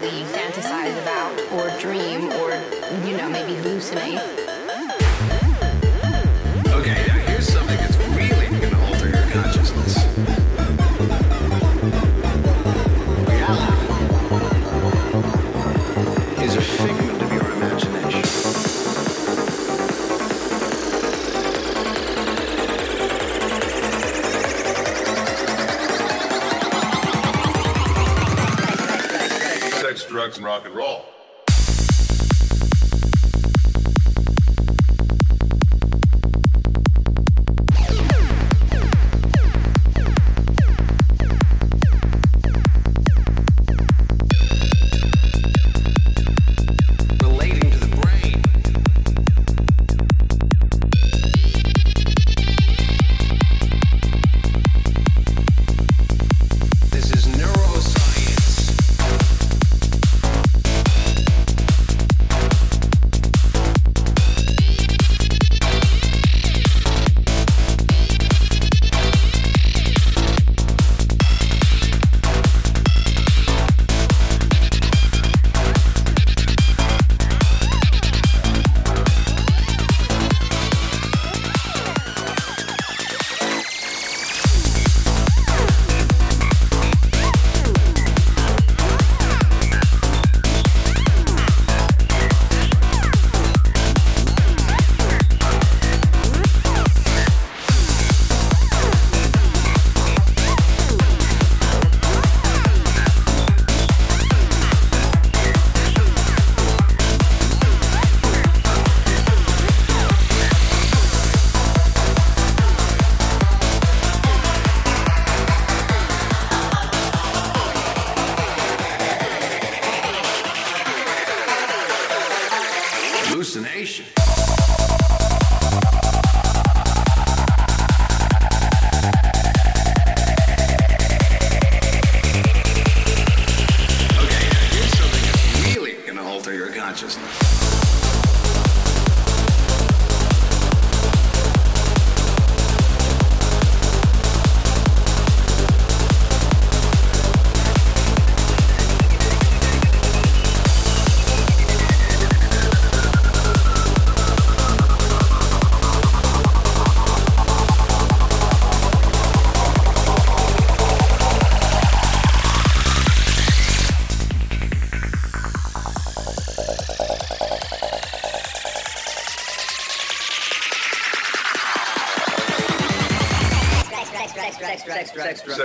that you fantasize about. rock and roll.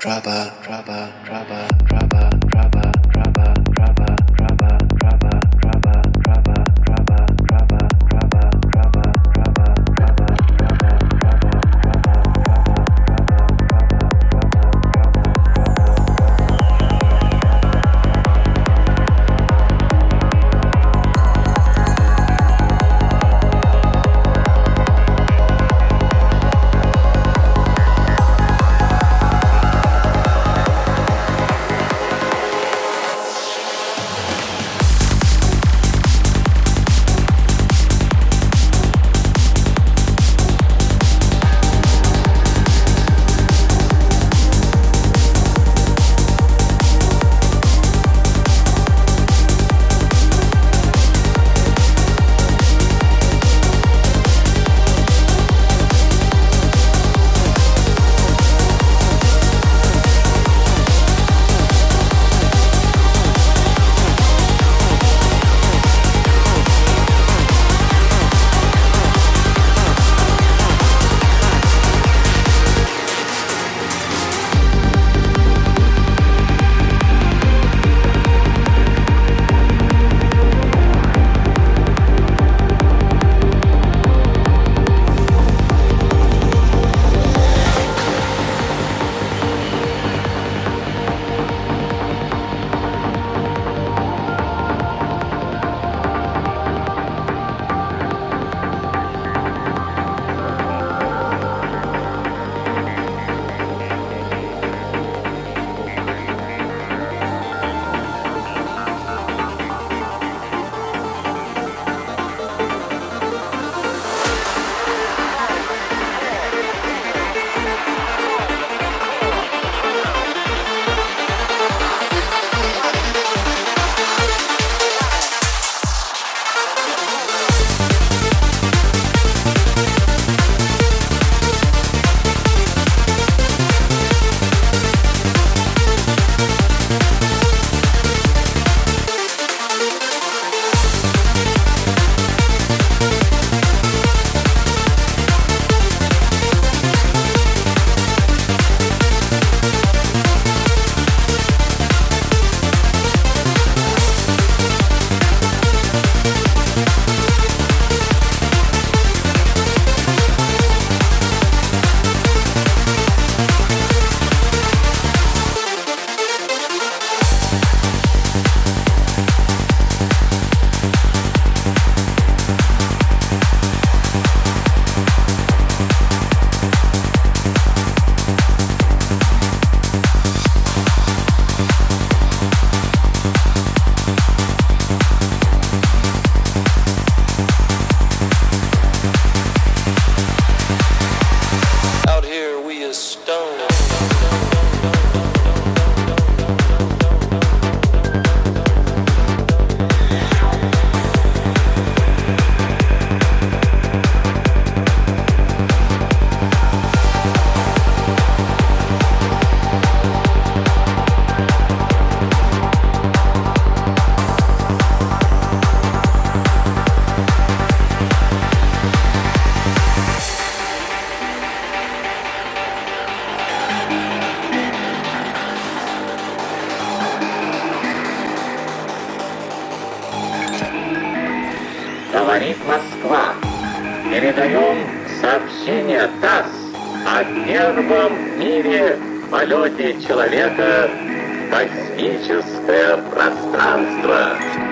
Draba, draba, draba, draba, draba. говорит Москва. Передаем сообщение ТАСС о первом в мире полете человека в космическое пространство.